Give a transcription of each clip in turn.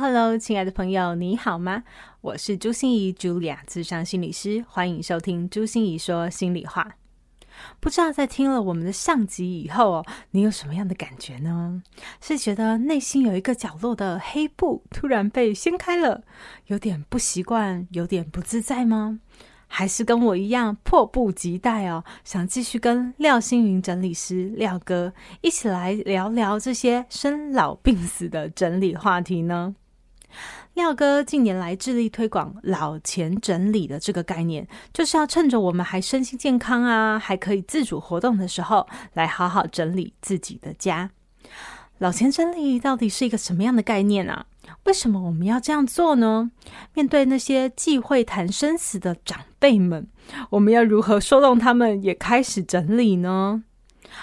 Hello，亲爱的朋友，你好吗？我是朱心仪，Julia，咨商心理师，欢迎收听朱心仪说心里话。不知道在听了我们的上集以后，你有什么样的感觉呢？是觉得内心有一个角落的黑布突然被掀开了，有点不习惯，有点不自在吗？还是跟我一样迫不及待哦，想继续跟廖星云整理师廖哥一起来聊聊这些生老病死的整理话题呢？廖哥近年来致力推广老钱整理的这个概念，就是要趁着我们还身心健康啊，还可以自主活动的时候，来好好整理自己的家。老钱整理到底是一个什么样的概念啊？为什么我们要这样做呢？面对那些忌讳谈生死的长辈们，我们要如何说动他们也开始整理呢？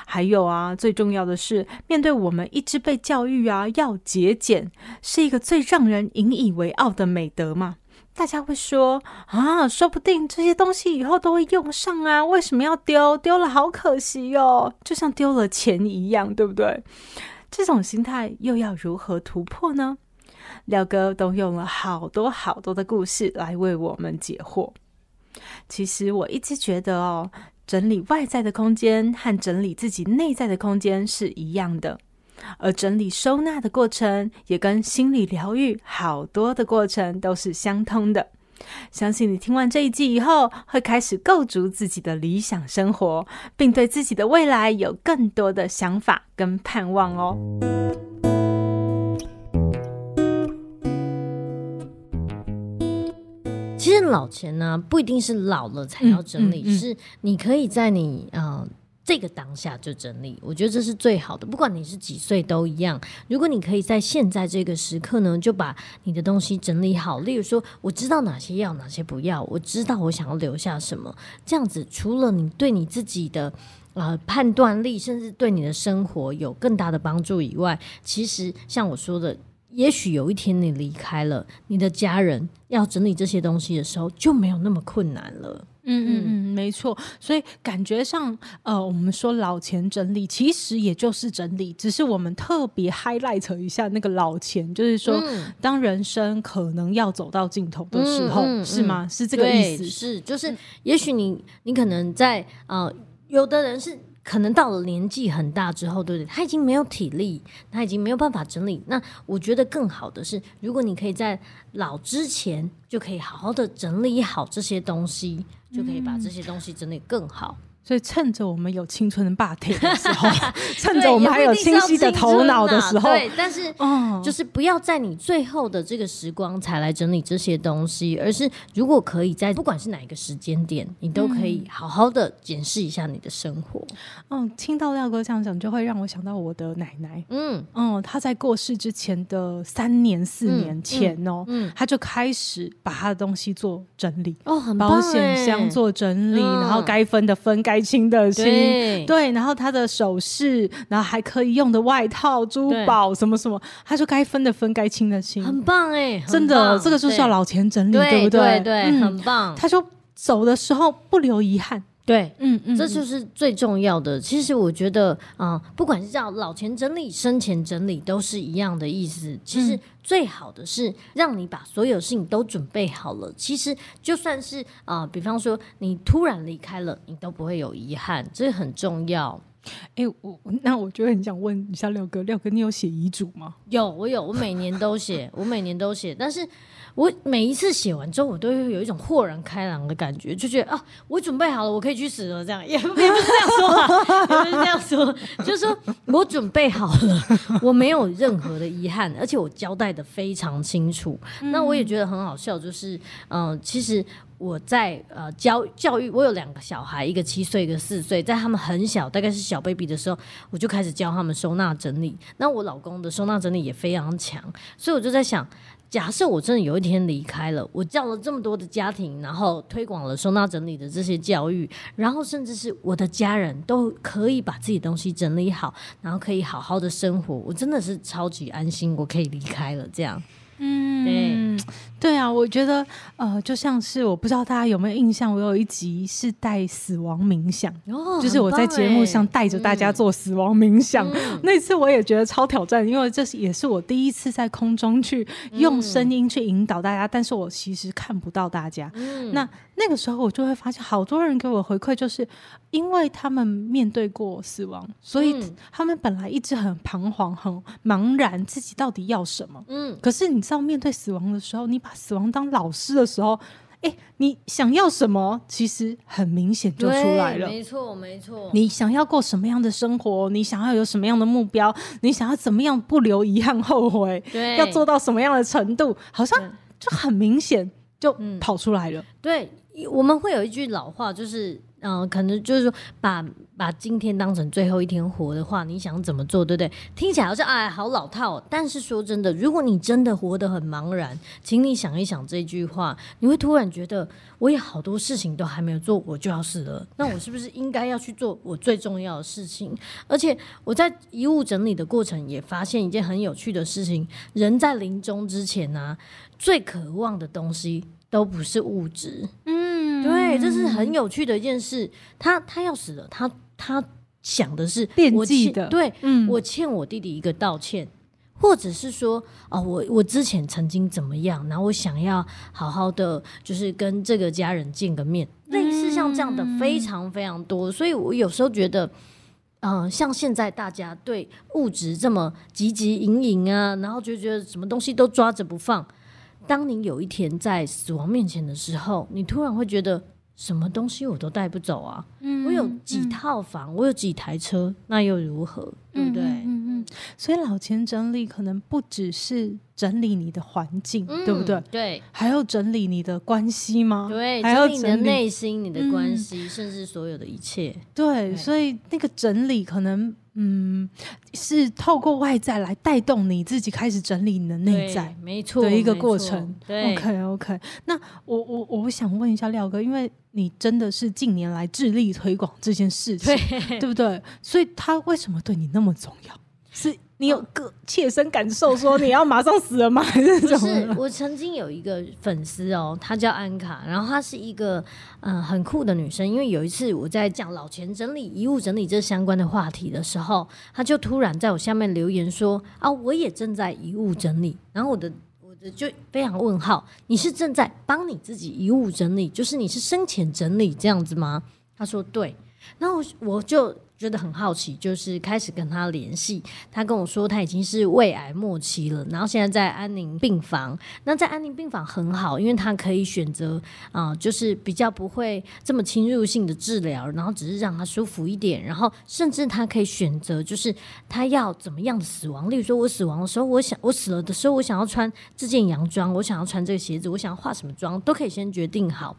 还有啊，最重要的是，面对我们一直被教育啊，要节俭是一个最让人引以为傲的美德嘛。大家会说啊，说不定这些东西以后都会用上啊，为什么要丢？丢了好可惜哦，就像丢了钱一样，对不对？这种心态又要如何突破呢？廖哥都用了好多好多的故事来为我们解惑。其实我一直觉得哦。整理外在的空间和整理自己内在的空间是一样的，而整理收纳的过程也跟心理疗愈好多的过程都是相通的。相信你听完这一季以后，会开始构筑自己的理想生活，并对自己的未来有更多的想法跟盼望哦。其实老钱呢，不一定是老了才要整理，嗯嗯嗯、是你可以在你呃这个当下就整理。我觉得这是最好的，不管你是几岁都一样。如果你可以在现在这个时刻呢，就把你的东西整理好。例如说，我知道哪些要，哪些不要，我知道我想要留下什么。这样子，除了你对你自己的呃判断力，甚至对你的生活有更大的帮助以外，其实像我说的。也许有一天你离开了，你的家人要整理这些东西的时候就没有那么困难了。嗯嗯嗯，没错。所以感觉上，呃，我们说老钱整理，其实也就是整理，只是我们特别 highlight 一下那个老钱，就是说，嗯、当人生可能要走到尽头的时候，嗯嗯嗯、是吗？是这个意思？是，就是，也许你你可能在呃，有的人是。可能到了年纪很大之后，对不对？他已经没有体力，他已经没有办法整理。那我觉得更好的是，如果你可以在老之前就可以好好的整理好这些东西，就可以把这些东西整理更好。所以趁着我们有青春的霸体的时候，趁着我们还有清晰的头脑的时候，对，但是，哦，就是不要在你最后的这个时光才来整理这些东西，而是如果可以在不管是哪一个时间点，你都可以好好的检视一下你的生活。嗯，听到廖哥这样讲，就会让我想到我的奶奶。嗯。嗯，她在过世之前的三年四年前哦，嗯，他就开始把她的东西做整理哦，很棒，保险箱做整理，然后该分的分，该该清的清，对，对，然后他的首饰，然后还可以用的外套、珠宝什么什么，他说该分的分，该清的清，很棒哎，真的，这个就是要老钱整理，对不对？对对，很棒。他说走的时候不留遗憾。对，嗯嗯，这就是最重要的。其实我觉得，啊、呃，不管是叫老钱整理、生前整理，都是一样的意思。其实最好的是让你把所有事情都准备好了。其实就算是啊、呃，比方说你突然离开了，你都不会有遗憾，这很重要。哎，我那我就很想问一下廖哥，廖哥，你有写遗嘱吗？有，我有，我每年都写，我每年都写，但是。我每一次写完之后，我都会有一种豁然开朗的感觉，就觉得啊，我准备好了，我可以去死了。这样也不是这样说啊，也不是这样说，就是说我准备好了，我没有任何的遗憾，而且我交代的非常清楚。嗯、那我也觉得很好笑，就是嗯、呃，其实我在呃教教育，我有两个小孩，一个七岁，一个四岁，在他们很小，大概是小 baby 的时候，我就开始教他们收纳整理。那我老公的收纳整理也非常强，所以我就在想。假设我真的有一天离开了，我教了这么多的家庭，然后推广了收纳整理的这些教育，然后甚至是我的家人都可以把自己的东西整理好，然后可以好好的生活，我真的是超级安心，我可以离开了这样。嗯，对，对啊，我觉得呃，就像是我不知道大家有没有印象，我有一集是带死亡冥想，哦，就是我在节目上带着大家做死亡冥想，嗯，那次我也觉得超挑战，因为这是也是我第一次在空中去用声音去引导大家，嗯，但是我其实看不到大家，嗯，那。那个时候我就会发现，好多人给我回馈，就是因为他们面对过死亡，所以他们本来一直很彷徨、很茫然，自己到底要什么。嗯，可是你知道，面对死亡的时候，你把死亡当老师的时候，哎，你想要什么，其实很明显就出来了。没错，没错。你想要过什么样的生活？你想要有什么样的目标？你想要怎么样不留遗憾、后悔？对，要做到什么样的程度？好像就很明显就跑出来了。嗯、对。我们会有一句老话，就是，嗯、可能就是说，把把今天当成最后一天活的话，你想怎么做，对不对？听起来好像哎，好老套。但是说真的，如果你真的活得很茫然，请你想一想这句话，你会突然觉得，我有好多事情都还没有做，我就要死了。那我是不是应该要去做我最重要的事情？而且我在遗物整理的过程也发现一件很有趣的事情：人在临终之前呢、最渴望的东西都不是物质。嗯。对，这是很有趣的一件事。他他要死了，他他想的是惦记的。对，嗯，我欠我弟弟一个道歉，或者是说，哦，我我之前曾经怎么样，然后我想要好好的，就是跟这个家人见个面，类似像这样的非常非常多。所以我有时候觉得，嗯、呃，像现在大家对物质这么汲汲营营啊，然后就觉得什么东西都抓着不放。当你有一天在死亡面前的时候，你突然会觉得什么东西我都带不走啊！嗯、我有几套房，嗯、我有几台车，那又如何？对不对？嗯嗯，嗯。所以老钱整理可能不只是整理你的环境，嗯、对不对？对，还要整理你的关系吗？对，还要整理你的内心、你的关系，嗯、甚至所有的一切。对，对所以那个整理可能。嗯，是透过外在来带动你自己开始整理你的内在，没错的一个过程。对，OK OK。那我我我想问一下廖哥，因为你真的是近年来致力推广这件事情，对，对不对？所以他为什么对你那么重要？是。你有个切身感受，说你要马上死了吗？还是怎么？不是，我曾经有一个粉丝哦，她叫安卡，然后她是一个嗯很酷的女生。因为有一次我在讲老钱整理、遗物整理这相关的话题的时候，她就突然在我下面留言说：“啊，我也正在遗物整理。”然后我的我的就非常问号：“你是正在帮你自己遗物整理，就是你是生前整理这样子吗？”他说：“对。”然后我就。觉得很好奇，就是开始跟他联系。他跟我说他已经是胃癌末期了，然后现在在安宁病房。那在安宁病房很好，因为他可以选择啊、就是比较不会这么侵入性的治疗，然后只是让他舒服一点。然后甚至他可以选择，就是他要怎么样的死亡。例如说，我死亡的时候，我想我死了的时候，我想要穿这件洋装，我想要穿这个鞋子，我想要化什么妆，都可以先决定好。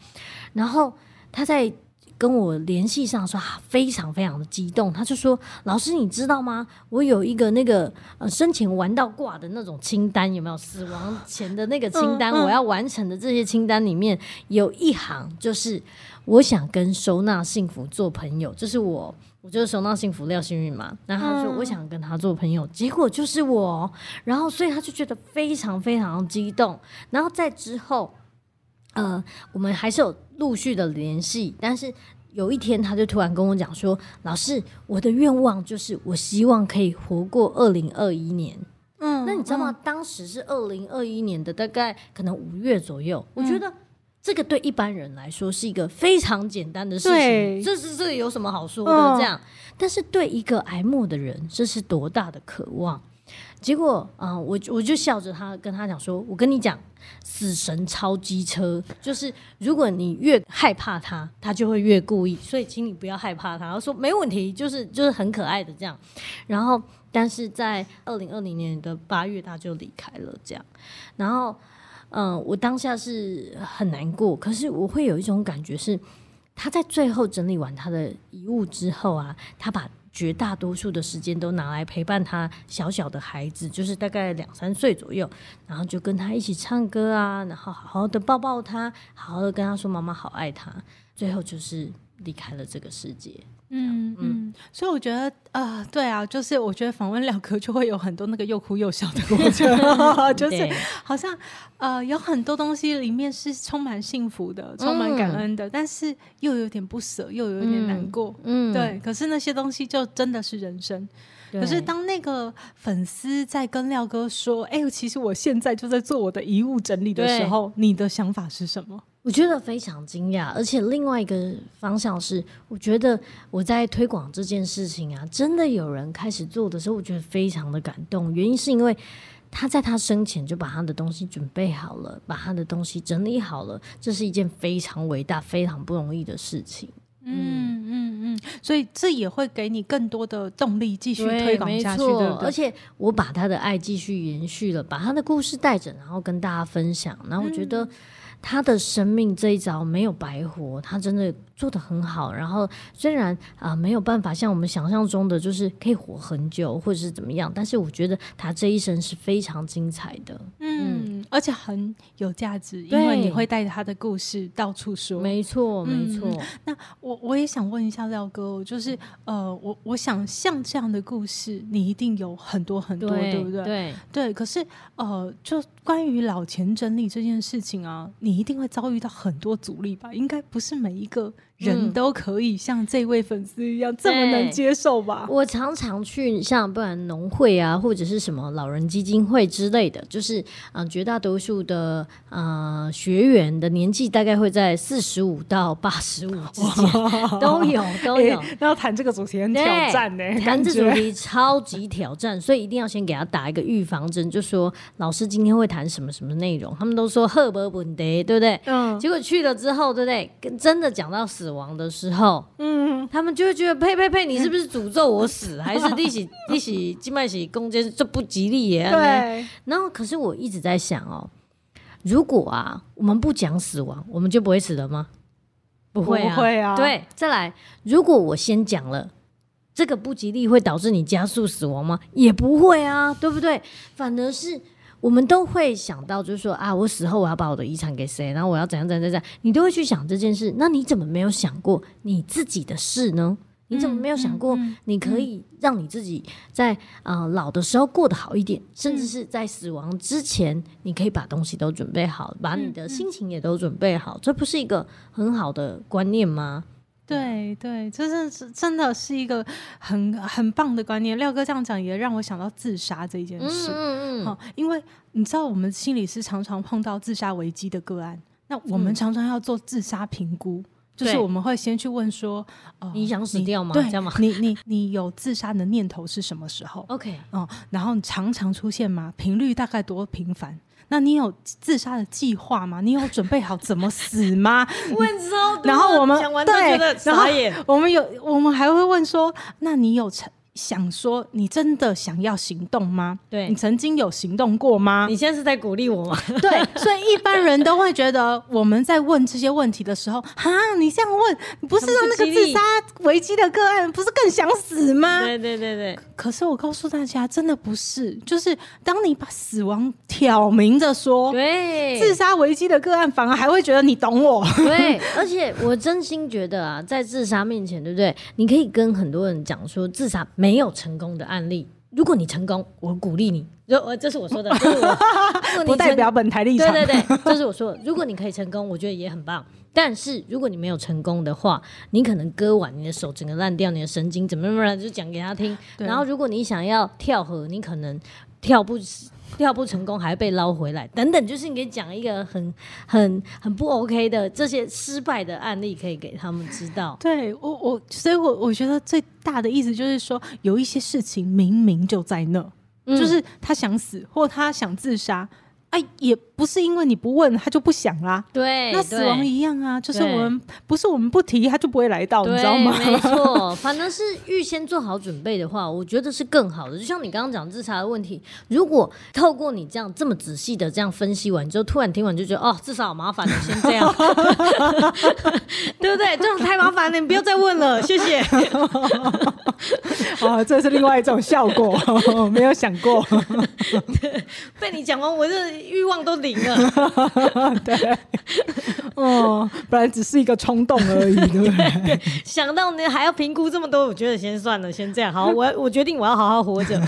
然后他在。跟我联系上说，非常非常的激动。他就说：“老师，你知道吗？我有一个那个呃生前玩到挂的那种清单，有没有？死亡前的那个清单，我要完成的这些清单里面有一行，就是我想跟收纳幸福做朋友。就是我，我就是收纳幸福廖幸运嘛。然后他说我想跟他做朋友，结果就是我。然后所以他就觉得非常非常激动。然后在之后。”呃，我们还是有陆续的联系，但是有一天他就突然跟我讲说：“老师，我的愿望就是我希望可以活过二零二一年。”嗯，那你知道吗？嗯、当时是二零二一年的大概可能五月左右。嗯、我觉得这个对一般人来说是一个非常简单的事情，这是这个有什么好说的？这样，嗯、但是对一个癌末的人，这是多大的渴望？结果啊、我我就笑着他跟他讲说：“我跟你讲，死神超机车，就是如果你越害怕他，他就会越故意。所以，请你不要害怕他。”他说：“没问题，就是就是很可爱的这样。”然后，但是在二零二零年的八月，他就离开了这样。然后，嗯、我当下是很难过，可是我会有一种感觉是，他在最后整理完他的遗物之后啊，他把。绝大多数的时间都拿来陪伴他小小的孩子，就是大概两三岁左右，然后就跟他一起唱歌啊，然后好好的抱抱他，好好的跟他说妈妈好爱他，最后就是离开了这个世界。嗯嗯，所以我觉得啊、呃，对啊，就是我觉得访问廖哥就会有很多那个又哭又笑的过程 就是好像呃有很多东西里面是充满幸福的，充满感恩的，嗯、但是又有点不舍，又有点难过，嗯，对。可是那些东西就真的是人生。可是当那个粉丝在跟廖哥说：“哎、欸，其实我现在就在做我的遗物整理的时候，你的想法是什么？”我觉得非常惊讶，而且另外一个方向是，我觉得我在推广这件事情啊，真的有人开始做的时候，我觉得非常的感动。原因是因为他在他生前就把他的东西准备好了，把他的东西整理好了，这是一件非常伟大、非常不容易的事情。嗯嗯嗯，所以这也会给你更多的动力，继续推广下去，对，对？而且我把他的爱继续延续了，把他的故事带着，然后跟大家分享。然后我觉得。嗯他的生命这一招没有白活，他真的做得很好。然后虽然啊、呃、没有办法像我们想象中的，就是可以活很久或者是怎么样，但是我觉得他这一生是非常精彩的，嗯，嗯而且很有价值，因为你会带着他的故事到处说。没错，没错。嗯、那我我也想问一下廖哥，就是呃，我我想像这样的故事，你一定有很多很多，对，对不对？对对。可是呃，就关于老钱整理这件事情啊。你一定会遭遇到很多阻力吧？应该不是每一个人都可以像这位粉丝一样这么能接受吧？我常常去像不然农会啊，或者是什么老人基金会之类的，就是嗯、呃，绝大多数的呃学员的年纪大概会在四十五到八十五之间，都有都有。那要谈这个主题很挑战呢、欸，谈这主题超级挑战，所以一定要先给他打一个预防针，就说老师今天会谈什么什么内容，他们都说赫伯本德。对不对？嗯，结果去了之后，对不对？跟真的讲到死亡的时候，嗯，他们就会觉得呸呸呸，你是不是诅咒我死，还是利息利息静脉息攻击这不吉利耶？对。然后，可是我一直在想哦，如果啊，我们不讲死亡，我们就不会死了吗？不会啊，不会啊。对，再来，如果我先讲了这个不吉利会导致你加速死亡吗？也不会啊，对不对？反而是。我们都会想到，就是说啊，我死后我要把我的遗产给谁，然后我要怎样怎样怎样，你都会去想这件事。那你怎么没有想过你自己的事呢？你怎么没有想过你可以让你自己在啊、呃、老的时候过得好一点，甚至是在死亡之前，你可以把东西都准备好，把你的心情也都准备好，这不是一个很好的观念吗？对对，这是真真的是一个很很棒的观念。廖哥这样讲也让我想到自杀这一件事。嗯嗯，因为你知道，我们心理师常常碰到自杀危机的个案，那我们常常要做自杀评估，嗯、就是我们会先去问说：呃、你想死掉吗？对，这吗？你你你有自杀的念头是什么时候？OK，哦、嗯，然后常常出现吗？频率大概多频繁？那你有自杀的计划吗？你有准备好怎么死吗？问超多，然后我们讲完都觉得傻眼。我们有，我们还会问说，那你有成？想说你真的想要行动吗？对，你曾经有行动过吗？你现在是在鼓励我吗？对，所以一般人都会觉得我们在问这些问题的时候，哈，你这样问，不是让那个自杀危机的个案不是更想死吗？对对对对。可是我告诉大家，真的不是，就是当你把死亡挑明着说，对，自杀危机的个案反而还会觉得你懂我。对，而且我真心觉得啊，在自杀面前，对不对？你可以跟很多人讲说自杀没。没有成功的案例，如果你成功，我鼓励你。我这是我说的，不代表本台立场。对对对，这是我说的。如果你可以成功，我觉得也很棒。但是如果你没有成功的话，你可能割腕，你的手整个烂掉，你的神经怎么怎么，就讲给他听。然后如果你想要跳河，你可能跳不。跳不成功还被捞回来，等等，就是你可以讲一个很、很、很不 OK 的这些失败的案例，可以给他们知道。对我，我，所以我我觉得最大的意思就是说，有一些事情明明就在那，嗯、就是他想死或他想自杀。哎，也不是因为你不问他就不想啦。对，那死亡一样啊，就是我们不是我们不提他就不会来到，你知道吗？没错，反正是预先做好准备的话，我觉得是更好的。就像你刚刚讲自杀的问题，如果透过你这样这么仔细的这样分析完之后，突然听完就觉得哦，至少好麻烦，先这样，对不对？这样太麻烦了，你不要再问了，谢谢。哦，这是另外一种效果，没有想过。被你讲完，我这欲望都零了。对，哦，本来只是一个冲动而已，对不 对？想到你还要评估这么多，我觉得先算了，先这样。好，我我决定我要好好活着。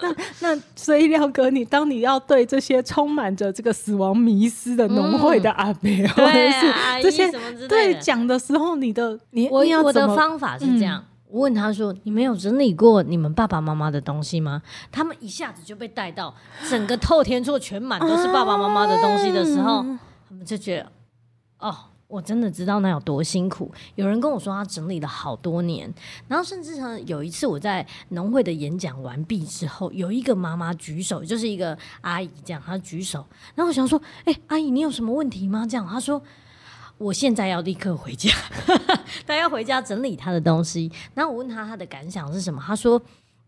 那那所以廖哥，你当你要对这些充满着这个死亡迷失的农会的阿伯，或者是这些对讲的时候，你的你我我的方法是这样。我问他说：“你没有整理过你们爸爸妈妈的东西吗？”他们一下子就被带到整个透天厝全满都是爸爸妈妈的东西的时候，啊、他们就觉得：“哦，我真的知道那有多辛苦。”有人跟我说他整理了好多年，然后甚至呢，有一次我在农会的演讲完毕之后，有一个妈妈举手，就是一个阿姨这样，她举手，然后我想说：“哎、欸，阿姨，你有什么问题吗？”这样，她说。我现在要立刻回家，他要回家整理他的东西。然后我问他他的感想是什么，他说。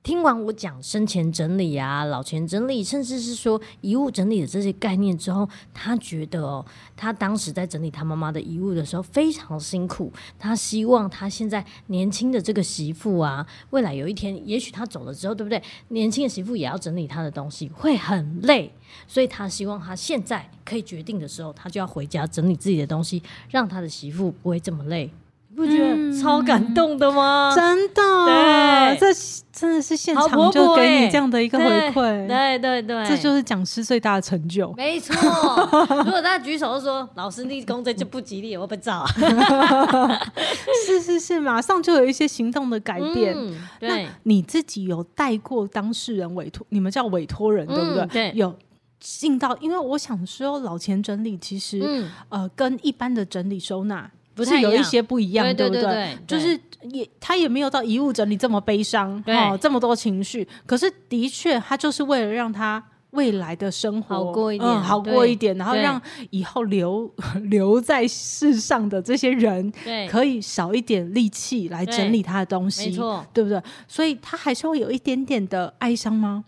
听完我讲生前整理啊、老前整理，甚至是说遗物整理的这些概念之后，他觉得哦，他当时在整理他妈妈的遗物的时候非常辛苦。他希望他现在年轻的这个媳妇啊，未来有一天，也许他走了之后，对不对？年轻的媳妇也要整理他的东西，会很累。所以他希望他现在可以决定的时候，他就要回家整理自己的东西，让他的媳妇不会这么累。不觉得超感动的吗？嗯、真的，对，这真的是现场就给你这样的一个回馈，对对对，对，这就是讲师最大的成就。没错，如果大家举手说老师立功，这就不吉利，我不照。是是是，马上就有一些行动的改变。嗯、对，那你自己有带过当事人委托，你们叫委托人、嗯、对不对？对，有进到，因为我想说老钱整理其实、嗯、呃跟一般的整理收纳。不是有一些不一样，对，不对，对，对？就是也他也没有到遗物整理这么悲伤，哦，这么多情绪。可是的确，他就是为了让他未来的生活好过一点，嗯、好过一点，然后让以后留 留在世上的这些人，可以少一点力气来整理他的东西，对不对？所以他还是会有一点点的哀伤吗？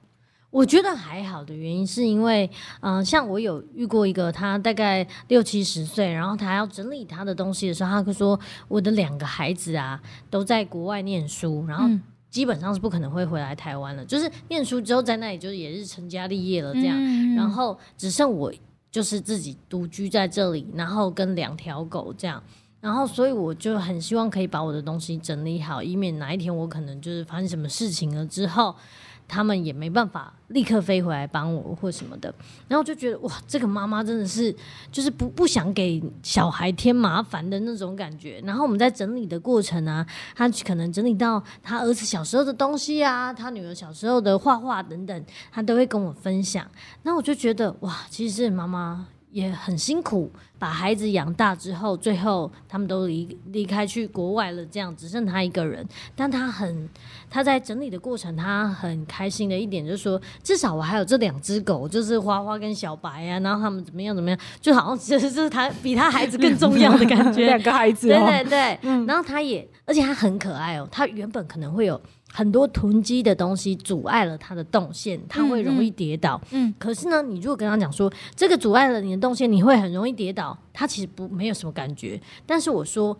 我觉得还好的原因是因为，嗯、呃，像我有遇过一个，他大概六七十岁，然后他要整理他的东西的时候，他会说：“我的两个孩子啊，都在国外念书，然后基本上是不可能会回来台湾了。嗯、就是念书之后在那里，就是也是成家立业了这样，嗯、然后只剩我就是自己独居在这里，然后跟两条狗这样，然后所以我就很希望可以把我的东西整理好，以免哪一天我可能就是发生什么事情了之后。”他们也没办法立刻飞回来帮我或什么的，然后就觉得哇，这个妈妈真的是就是不不想给小孩添麻烦的那种感觉。然后我们在整理的过程啊，他可能整理到他儿子小时候的东西啊，他女儿小时候的画画等等，他都会跟我分享。那我就觉得哇，其实妈妈。也很辛苦，把孩子养大之后，最后他们都离离开去国外了，这样只剩他一个人。但他很，他在整理的过程，他很开心的一点就是说，至少我还有这两只狗，就是花花跟小白啊，然后他们怎么样怎么样，就好像其实就是他比他孩子更重要的感觉。两个孩子、哦，对对对，嗯、然后他也，而且他很可爱哦，他原本可能会有。很多囤积的东西阻碍了他的动线，他会容易跌倒。嗯，嗯，可是呢，你如果跟他讲说这个阻碍了你的动线，你会很容易跌倒，他其实不没有什么感觉。但是我说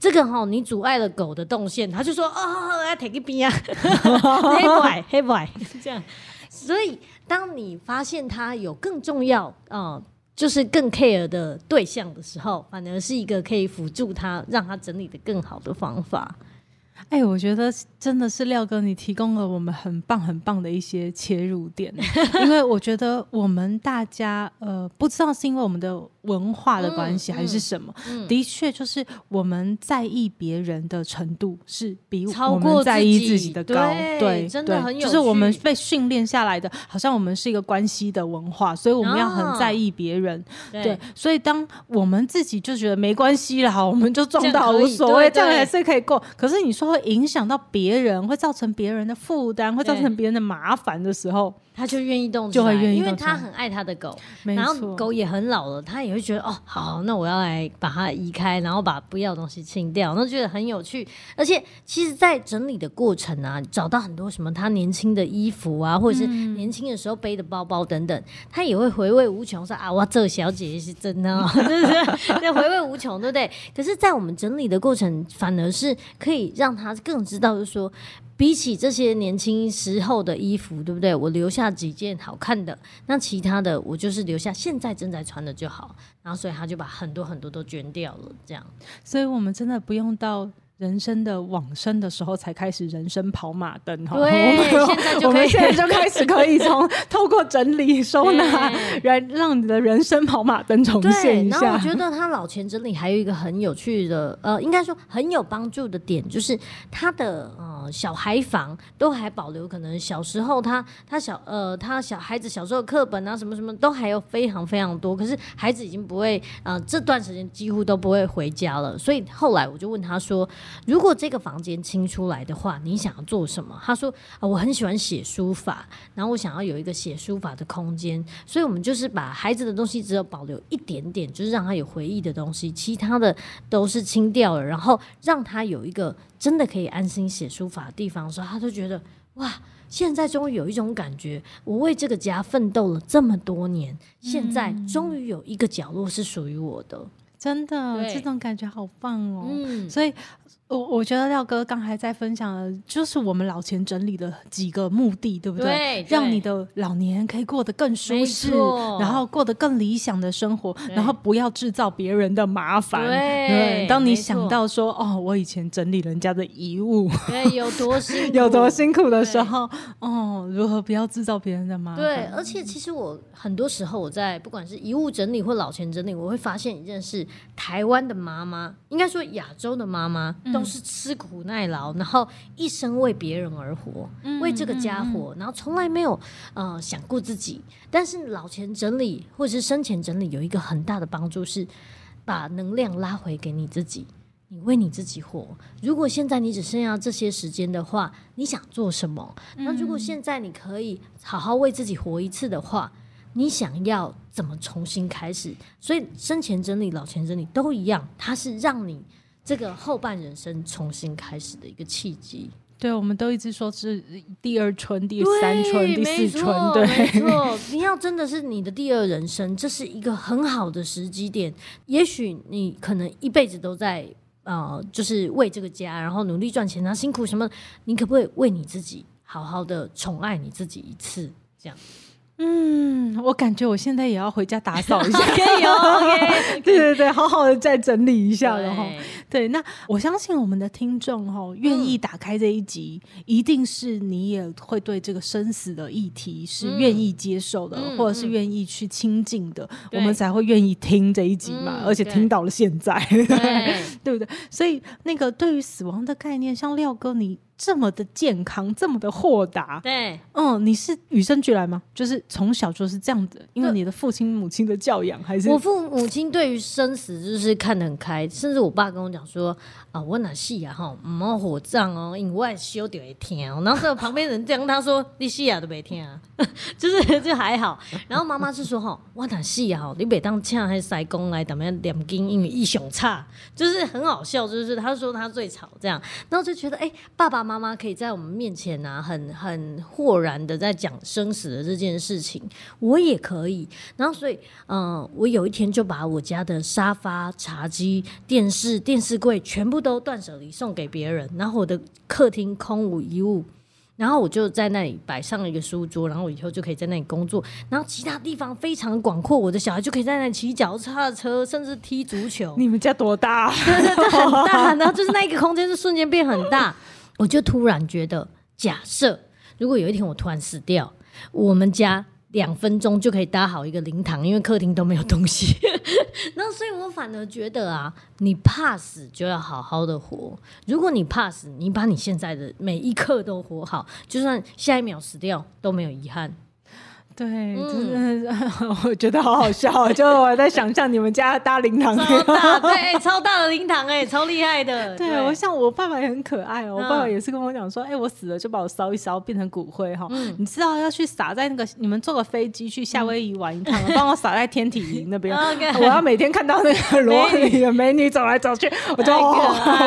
这个哈，你阻碍了狗的动线，他就说哦，来 take 一边啊，黑 boy 黑 boy 这样。所以当你发现他有更重要啊、呃，就是更 care 的对象的时候，反而是一个可以辅助他让他整理的更好的方法。哎，我觉得真的是廖哥，你提供了我们很棒很棒的一些切入点，因为我觉得我们大家呃，不知道是因为我们的文化的关系还是什么，嗯嗯、的确就是我们在意别人的程度是比我们在意自己的高，对，对真的很有趣，就是我们被训练下来的，好像我们是一个关系的文化，所以我们要很在意别人，哦、对，所以当我们自己就觉得没关系了，好，我们就撞到无所谓，这样还是可以过。可是你说会影响到别人，会造成别人的负担，会造成别人的麻烦的时候。他就愿意动就会愿意动，因为他很爱他的狗，然后狗也很老了，他也会觉得哦，好，那我要来把它移开，然后把不要的东西清掉，那觉得很有趣。而且，其实，在整理的过程啊，找到很多什么他年轻的衣服啊，或者是年轻的时候背的包包等等，他也会回味无穷，说啊，哇，这小姐姐是真的，哦，对不对对，回味无穷，对不对？可是，在我们整理的过程，反而是可以让他更知道，就是说。比起这些年轻时候的衣服，对不对？我留下几件好看的，那其他的我就是留下现在正在穿的就好。然后，所以他就把很多很多都捐掉了，这样。所以我们真的不用到。人生的往生的时候才开始人生跑马灯哈，对，现在就可以，现在就开始可以从透过整理收纳，让让你的人生跑马灯重现一下。然后我觉得他老钱整理还有一个很有趣的，呃，应该说很有帮助的点，就是他的呃小孩房都还保留，可能小时候他他小呃他小孩子小时候课本啊什么什么都还有非常非常多，可是孩子已经不会呃这段时间几乎都不会回家了，所以后来我就问他说。如果这个房间清出来的话，你想要做什么？他说啊，我很喜欢写书法，然后我想要有一个写书法的空间，所以我们就是把孩子的东西只有保留一点点，就是让他有回忆的东西，其他的都是清掉了，然后让他有一个真的可以安心写书法的地方的时候，他就觉得哇，现在终于有一种感觉，我为这个家奋斗了这么多年，现在终于有一个角落是属于我的，真的，这种感觉好棒哦，嗯，所以。我我觉得廖哥刚才在分享的，就是我们老钱整理的几个目的，对不对？对，对，让你的老年可以过得更舒适，然后过得更理想的生活，然后不要制造别人的麻烦。对，对，当你想到说，哦，我以前整理人家的遗物，对，有多辛苦，有多辛苦的时候，哦，如何不要制造别人的麻烦？对，而且其实我很多时候我在不管是遗物整理或老钱整理，我会发现一件事：台湾的妈妈，应该说亚洲的妈妈。嗯都是吃苦耐劳，然后一生为别人而活，嗯、为这个家活，嗯、然后从来没有呃想过自己。但是老钱整理或者是生前整理有一个很大的帮助，是把能量拉回给你自己，你为你自己活。如果现在你只剩下这些时间的话，你想做什么？那如果现在你可以好好为自己活一次的话，你想要怎么重新开始？所以生前整理、老前整理都一样，它是让你。这个后半人生重新开始的一个契机，对，我们都一直说是第二春、第三春、第四春，对，没错。你要真的是你的第二人生，这是一个很好的时机点。也许你可能一辈子都在呃，就是为这个家，然后努力赚钱啊，辛苦什么，你可不可以为你自己好好的宠爱你自己一次？这样。嗯，我感觉我现在也要回家打扫一下，可以哦。Okay, 对对对，好好的再整理一下，然后对，那我相信我们的听众哈，愿意打开这一集，嗯、一定是你也会对这个生死的议题是愿意接受的，嗯、或者是愿意去亲近的，嗯、我们才会愿意听这一集嘛，嗯、而且听到了现在，对，对不对？所以那个对于死亡的概念，像廖哥你。这么的健康，这么的豁达，对，嗯，你是与生俱来吗？就是从小就是这样子，因为你的父亲母亲的教养，还是我父母亲对于生死就是看得很开，甚至我爸跟我讲说啊，我哪戏啊哈，唔好火葬哦，因为我烧掉会痛。然后旁边人这样他说，你戏啊都没听啊，就是就还好。然后妈妈是说哈，我哪戏啊哈，你每当请还塞工来怎么样念经，英语一雄差，就是很好笑，就是他说他最吵这样，然后就觉得哎、欸，爸爸。妈妈可以在我们面前啊，很很豁然的在讲生死的这件事情，我也可以。然后，所以，嗯、呃，我有一天就把我家的沙发、茶几、电视、电视柜全部都断舍离送给别人，然后我的客厅空无一物，然后我就在那里摆上了一个书桌，然后我以后就可以在那里工作。然后其他地方非常广阔，我的小孩就可以在那里骑脚踏车，甚至踢足球。你们家多大？对对对，很大。然后就是那一个空间，就瞬间变很大。我就突然觉得，假设如果有一天我突然死掉，我们家两分钟就可以搭好一个灵堂，因为客厅都没有东西。那所以我反而觉得啊，你怕死就要好好的活。如果你怕死，你把你现在的每一刻都活好，就算下一秒死掉都没有遗憾。对，真的是，我觉得好好笑，就我在想象你们家的大灵堂，超大，对，超大的灵堂，哎，超厉害的。对，我想我爸爸也很可爱哦，我爸爸也是跟我讲说，哎，我死了就把我烧一烧，变成骨灰哈。你知道要去撒在那个，你们坐个飞机去夏威夷玩一趟，帮我撒在天体营那边，我要每天看到那个裸体的美女走来走去，我就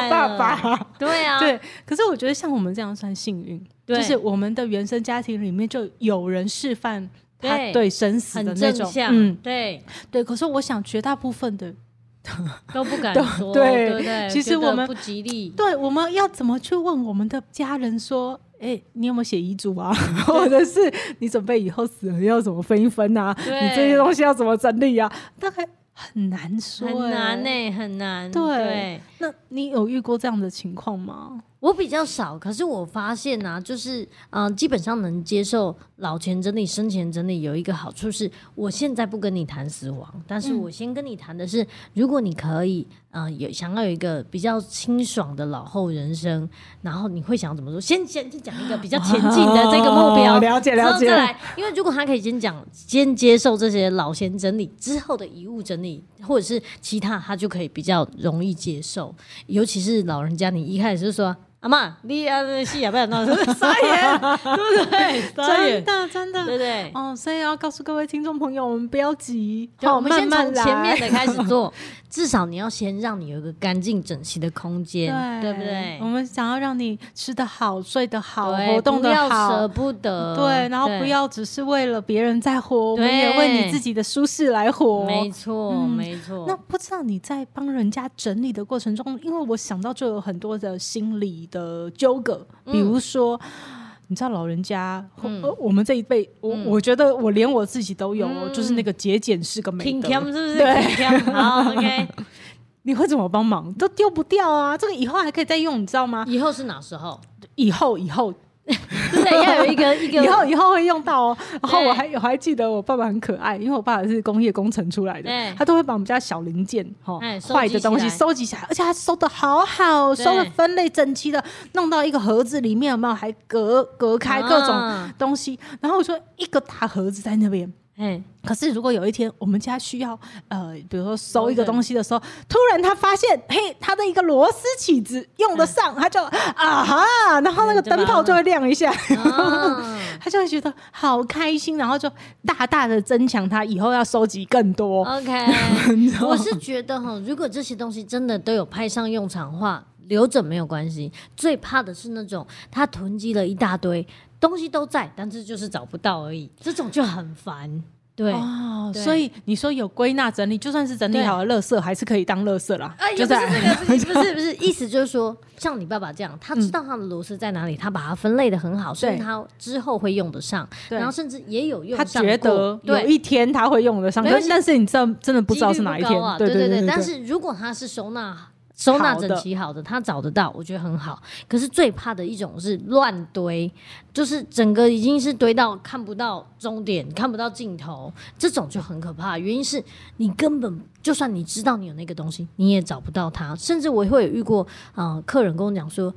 爸爸。对啊，对，可是我觉得像我们这样算幸运。就是我们的原生家庭里面就有人示范他对生死的那种，嗯，对对。可是我想绝大部分的 都不敢说，对对对。其实我们不吉利，对，我们要怎么去问我们的家人说，哎，你有没有写遗嘱啊？或者是你准备以后死了要怎么分一分啊？你这些东西要怎么整理啊？大概很难说，很难呢，很难。对，那你有遇过这样的情况吗？我比较少，可是我发现啊，就是嗯、呃，基本上能接受老钱整理、生前整理有一个好处是，我现在不跟你谈死亡，但是我先跟你谈的是，如果你可以，嗯、呃，有想要有一个比较清爽的老后人生，然后你会想怎么做？先先去讲一个比较前进的这个目标，哦、了解了解。再来，因为如果他可以先讲，先接受这些老钱整理之后的遗物整理，或者是其他，他就可以比较容易接受。尤其是老人家，你一开始就说。阿妈，你啊，这戏也不要闹，傻眼，对不对？真的，真的，对不对？哦，所以要告诉各位听众朋友，我们不要急，好，我们先从前面的开始做。至少你要先让你有一个干净整齐的空间，对不对？我们想要让你吃得好、睡得好、活动得好，不要舍不得。对，然后不要只是为了别人在活，我们也为你自己的舒适来活。没错，没错。那不知道你在帮人家整理的过程中，因为我想到就有很多的心理的纠葛，比如说。你知道老人家，嗯、我们这一辈，我、嗯、我觉得我连我自己都有，嗯、就是那个节俭是个美德，是不是？对，好，OK。你会怎么帮忙？都丢不掉啊！这个以后还可以再用，你知道吗？以后是哪时候？以后，以后。对，要有一个一个，以后以后会用到哦。然后我还我还记得我爸爸很可爱，因为我爸爸是工业工程出来的，他都会把我们家小零件哈坏的东西收集起来，而且他收的好好，收的分类整齐的，弄到一个盒子里面，有没有？还隔隔开各种东西。然后我说一个大盒子在那边。哎，可是如果有一天我们家需要呃，比如说收一个东西的时候，突然他发现，嘿，他的一个螺丝起子用得上，他就啊哈，然后那个灯泡就会亮一下，他就会觉得好开心，然后就大大的增强他以后要收集更多。OK，我是觉得哈，如果这些东西真的都有派上用场的话，留着没有关系。最怕的是那种他囤积了一大堆。东西都在，但是就是找不到而已，这种就很烦。对哦，所以你说有归纳整理，就算是整理好的垃圾，还是可以当垃圾啦。哎，不是这个，不是不是，意思就是说，像你爸爸这样，他知道他的螺丝在哪里，他把它分类的很好，所以他之后会用得上。然后甚至也有用上。他觉得有一天他会用得上，但是你知道真的不知道是哪一天。对对对，但是如果他是收纳。收纳整齐好的，他找得到，我觉得很好。可是最怕的一种是乱堆，就是整个已经是堆到看不到终点、看不到尽头，这种就很可怕。原因是你根本就算你知道你有那个东西，你也找不到它。甚至我会有遇过啊、呃，客人跟我讲说，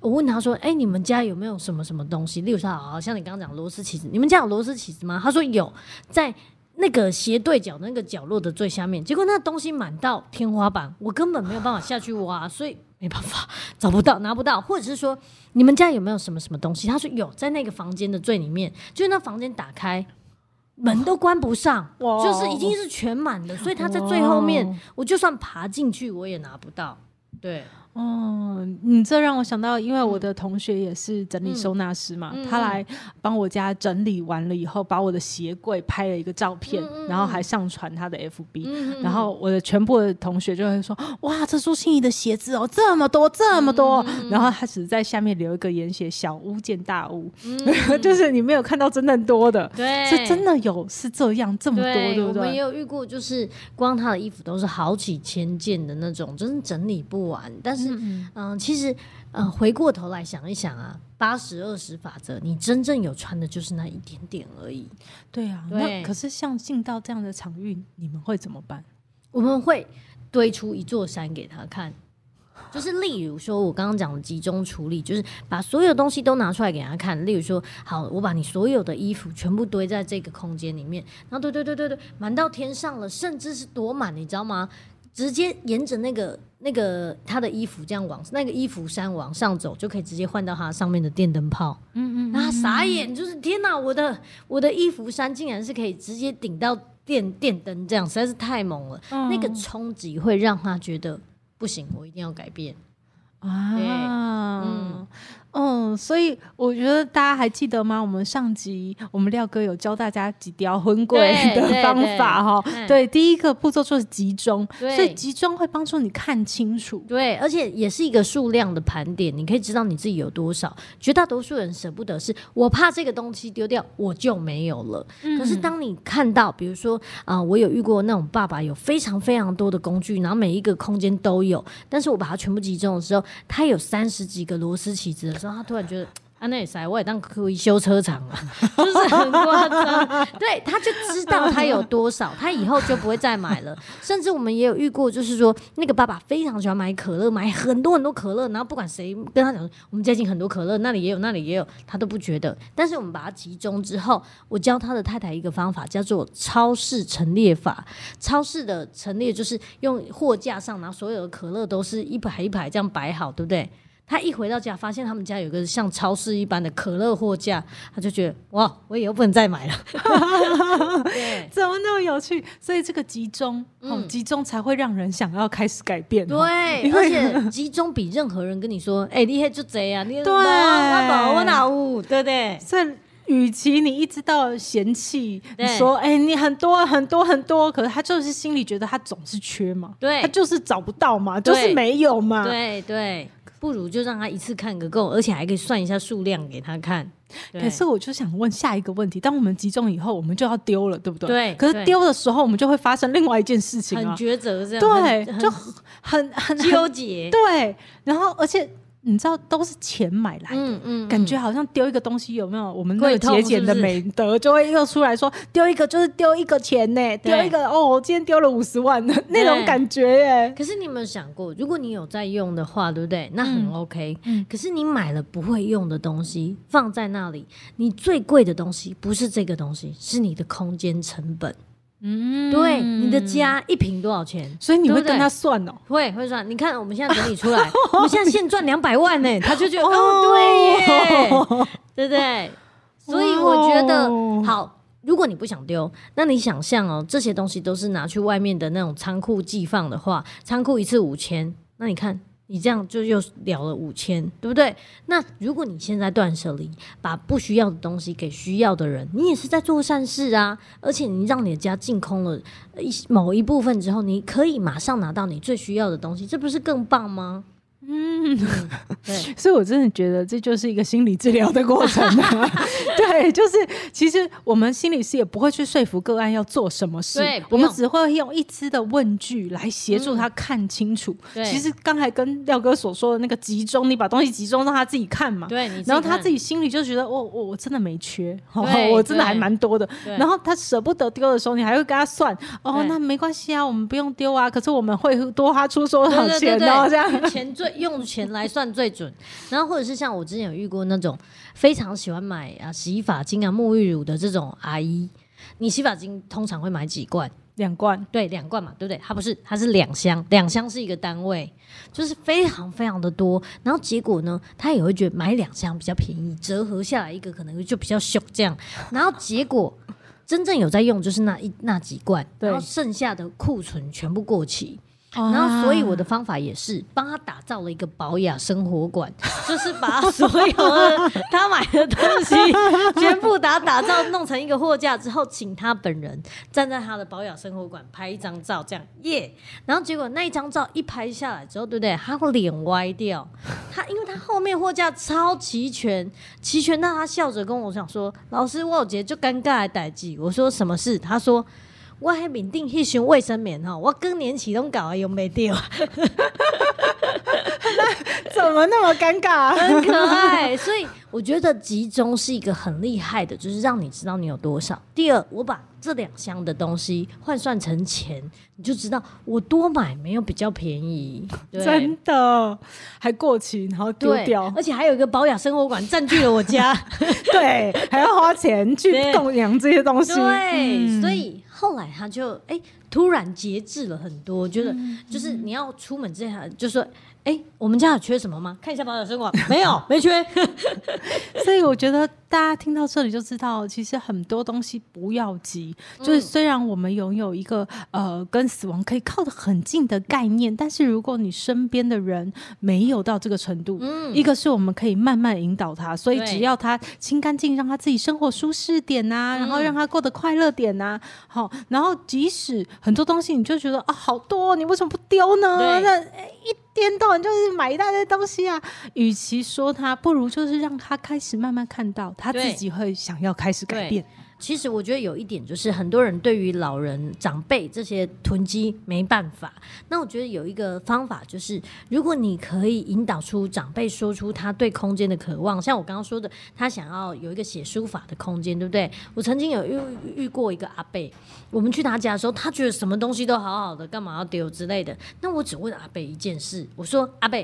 我问他说：“哎、欸，你们家有没有什么什么东西？例如说，好像你刚刚讲螺丝起子，你们家有螺丝起子吗？”他说有，在。那个斜对角的那个角落的最下面，结果那东西满到天花板，我根本没有办法下去挖，所以没办法找不到拿不到，或者是说你们家有没有什么什么东西？他说有，在那个房间的最里面，就是那房间打开门都关不上，就是已经是全满的，所以他在最后面，我就算爬进去我也拿不到，对。哦，你这让我想到，因为我的同学也是整理收纳师嘛，嗯、他来帮我家整理完了以后，把我的鞋柜拍了一个照片，嗯、然后还上传他的 FB，、嗯、然后我的全部的同学就会说：“哇，这朱心怡的鞋子哦，这么多，这么多。嗯”然后他只是在下面留一个言写：“小巫见大巫。嗯” 就是你没有看到真正多的，对，是真的有是这样这么多，对，对不对？我们也有遇过，就是光他的衣服都是好几千件的那种，真是整理不完，但是。嗯嗯，其实，呃，回过头来想一想啊，八十二十法则，你真正有穿的就是那一点点而已。对啊，对。那可是像进到这样的场域，你们会怎么办？我们会堆出一座山给他看。就是例如说，我刚刚讲的集中处理，就是把所有东西都拿出来给他看。例如说，好，我把你所有的衣服全部堆在这个空间里面，然后对对对对对，满到天上了，甚至是多满，你知道吗？直接沿着那个那个他的衣服这样往那个衣服衫往上走，就可以直接换到他上面的电灯泡。嗯嗯，那他傻眼，就是天哪，我的我的衣服衫竟然是可以直接顶到电电灯，这样实在是太猛了。嗯、那个冲击会让他觉得。不行，我一定要改变啊！嗯。嗯，所以我觉得大家还记得吗？我们上集我们廖哥有教大家几条婚柜的方法哈。对，第一个步骤就是集中，所以集中会帮助你看清楚。对，而且也是一个数量的盘点，你可以知道你自己有多少。绝大多数人舍不得，是我怕这个东西丢掉，我就没有了。嗯、可是当你看到，比如说啊、呃，我有遇过那种爸爸有非常非常多的工具，然后每一个空间都有，但是我把它全部集中的时候，他有三十几个螺丝起子的时候。然后他突然觉得，啊，那也塞，我也当可以修车厂了，就是很夸张。对，他就知道他有多少，他以后就不会再买了。甚至我们也有遇过，就是说那个爸爸非常喜欢买可乐，买很多很多可乐，然后不管谁跟他讲，我们家境很多可乐，那里也有，那里也有，他都不觉得。但是我们把它集中之后，我教他的太太一个方法，叫做超市陈列法。超市的陈列就是用货架上，然后所有的可乐都是一排一排这样摆好，对不对？他一回到家，发现他们家有个像超市一般的可乐货架，他就觉得哇，我以后不能再买了。对，怎么那么有趣？所以这个集中，嗯，集中才会让人想要开始改变。对，而且集中比任何人跟你说，哎、欸，你还就这样，你对，我哪我哪屋，对不对？所以，与其你一直到嫌弃，你说，哎、欸，你很多很多很多，可是他就是心里觉得他总是缺嘛，对，他就是找不到嘛，就是没有嘛，对对。不如就让他一次看个够，而且还可以算一下数量给他看。可是我就想问下一个问题：当我们集中以后，我们就要丢了，对不对？对。可是丢的时候，我们就会发生另外一件事情，很抉择，这样对，就很很纠结。对，然后而且。你知道都是钱买来的，嗯嗯、感觉好像丢一个东西有没有？我们那个节俭的美德就会又出来说，丢一个就是丢一个钱呢，丢一个哦，我今天丢了五十万的那种感觉耶。可是你有没有想过，如果你有在用的话，对不对？那很 OK。嗯、可是你买了不会用的东西放在那里，你最贵的东西不是这个东西，是你的空间成本。嗯，对，你的家一平多少钱？所以你会跟他算哦，会会算。你看我们现在整理出来，我们现在现赚两百万呢，他就觉得哦，对耶，对不对？所以我觉得好，如果你不想丢，那你想象哦，这些东西都是拿去外面的那种仓库寄放的话，仓库一次五千，那你看。你这样就又了了五千，对不对？那如果你现在断舍离，把不需要的东西给需要的人，你也是在做善事啊！而且你让你的家净空了一某一部分之后，你可以马上拿到你最需要的东西，这不是更棒吗？嗯，对，所以我真的觉得这就是一个心理治疗的过程啊。对，就是其实我们心理师也不会去说服个案要做什么事，我们只会用一支的问句来协助他看清楚。对，其实刚才跟廖哥所说的那个集中，你把东西集中让他自己看嘛，对，然后他自己心里就觉得，我我我真的没缺，我真的还蛮多的。然后他舍不得丢的时候，你还会跟他算，哦，那没关系啊，我们不用丢啊，可是我们会多花出多少钱哦，这样。钱最。用钱来算最准，然后或者是像我之前有遇过那种非常喜欢买啊洗发精啊沐浴乳的这种阿姨，你洗发精通常会买几罐？两罐，对，两罐嘛，对不对？它不是，它是两箱，两箱是一个单位，就是非常非常的多。然后结果呢，他也会觉得买两箱比较便宜，折合下来一个可能就比较小这样。然后结果真正有在用就是那一那几罐，然后剩下的库存全部过期。然后，所以我的方法也是帮他打造了一个保养生活馆，就是把所有的他买的东西 全部打打造弄成一个货架之后，请他本人站在他的保养生活馆拍一张照，这样耶。Yeah! 然后结果那一张照一拍下来之后，对不对？他会脸歪掉，他因为他后面货架超齐全，齐全到他笑着跟我讲说：“老师，我有节就尴尬的代际。”我说：“什么事？”他说。我还缅定一箱卫生棉吼，我更年期都搞用没掉，怎么那么尴尬？很可爱，所以。我觉得集中是一个很厉害的，就是让你知道你有多少。第二，我把这两箱的东西换算成钱，你就知道我多买没有比较便宜。真的还过期，然后丢掉，而且还有一个保养生活馆占据了我家，对，还要花钱去供养这些东西。对，嗯、所以后来他就哎、欸，突然节制了很多，觉得就是你要出门之前就说。哎、欸，我们家有缺什么吗？看一下宝雅生活，没有，没缺。所以我觉得大家听到这里就知道，其实很多东西不要急。嗯、就是虽然我们拥有一个呃跟死亡可以靠得很近的概念，但是如果你身边的人没有到这个程度，嗯，一个是我们可以慢慢引导他，所以只要他清干净，让他自己生活舒适点呐、啊，然后让他过得快乐点呐、啊，好，然后即使很多东西你就觉得啊好多，你为什么不丢呢？那一。颠倒，就是买一大堆东西啊！与其说他，不如就是让他开始慢慢看到，他自己会想要开始改变。其实我觉得有一点就是，很多人对于老人、长辈这些囤积没办法。那我觉得有一个方法就是，如果你可以引导出长辈说出他对空间的渴望，像我刚刚说的，他想要有一个写书法的空间，对不对？我曾经有遇遇过一个阿伯，我们去他家的时候，他觉得什么东西都好好的，干嘛要丢之类的。那我只问阿伯一件事，我说阿伯，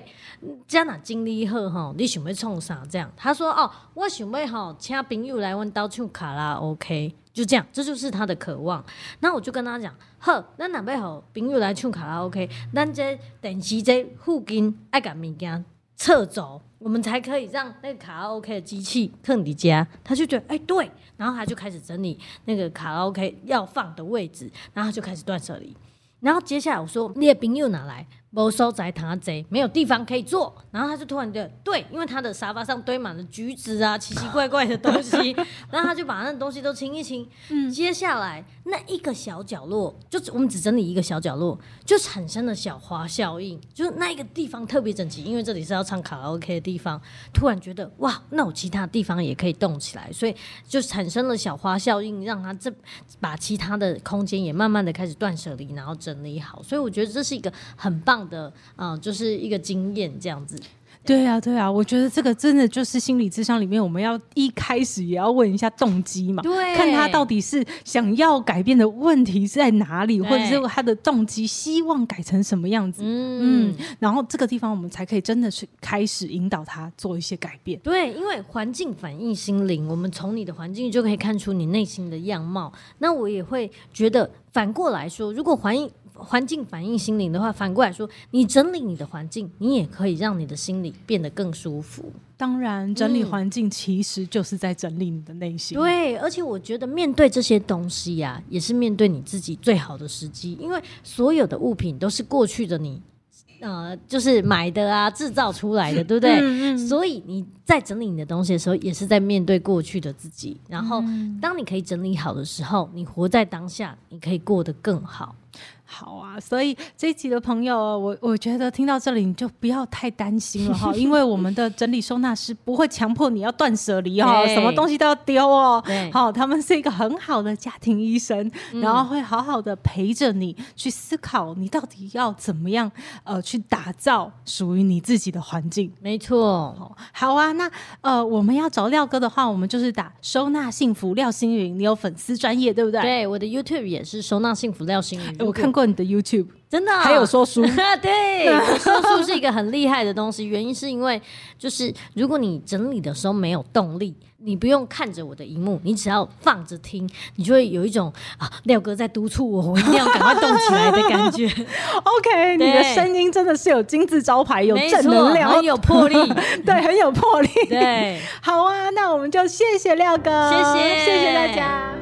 家哪经历好哈？你想要创啥？这样他说哦，我想要哈，请朋友来问到唱卡拉 OK。OK，就这样，这就是他的渴望。那我就跟他讲，呵，那哪位好朋友来唱卡拉 OK，咱这电视这附近爱把物件撤走，我们才可以让那个卡拉 OK 的机器放你家。他就觉得，哎、对，然后他就开始整理那个卡拉 OK 要放的位置，然后就开始断舍离。然后接下来我说，你的朋友哪来？没收在他贼，没有地方可以坐，然后他就突然觉得对，因为他的沙发上堆满了橘子啊，奇奇怪怪的东西，然后他就把那东西都清一清。嗯，接下来那一个小角落，就我们只整理一个小角落，就产生了小花效应，就是那一个地方特别整齐，因为这里是要唱卡拉 OK 的地方，突然觉得哇，那我其他地方也可以动起来，所以就产生了小花效应，让他这把其他的空间也慢慢的开始断舍离，然后整理好，所以我觉得这是一个很棒的，嗯，就是一个经验这样子。对啊，对啊，我觉得这个真的就是心理智商里面，我们要一开始也要问一下动机嘛，对，看他到底是想要改变的问题是在哪里，或者是他的动机希望改成什么样子，嗯，嗯，然后这个地方我们才可以真的去开始引导他做一些改变。对，因为环境反映心灵，我们从你的环境就可以看出你内心的样貌。那我也会觉得反过来说，如果环境环境反映心灵的话，反过来说，你整理你的环境，你也可以让你的心里变得更舒服。当然，整理环境其实就是在整理你的内心。嗯。对，而且我觉得面对这些东西呀、啊，也是面对你自己最好的时机，因为所有的物品都是过去的你，呃，就是买的啊，制造出来的，对不对？嗯嗯。所以你在整理你的东西的时候，也是在面对过去的自己。然后，当你可以整理好的时候，你活在当下，你可以过得更好。好啊，所以这一集的朋友，我我觉得听到这里你就不要太担心了哈，因为我们的整理收纳师不会强迫你要断舍离哦，什么东西都要丢哦。好，他们是一个很好的家庭医生，然后会好好的陪着你去思考，你到底要怎么样呃去打造属于你自己的环境。没错，好啊，那呃我们要找廖哥的话，我们就是打收纳幸福廖星云，你有粉丝专业对不对？对，我的 YouTube 也是收纳幸福廖星云，我看过。你的 YouTube 真的、哦、还有说书，对，说书是一个很厉害的东西。原因是因为，就是如果你整理的时候没有动力，你不用看着我的荧幕，你只要放着听，你就会有一种啊，廖哥在督促我，我一定要赶快动起来的感觉。OK，你的声音真的是有金字招牌，有正能量，很有魄力，对，很有魄力。对，好啊，那我们就谢谢廖哥，谢谢，谢谢大家。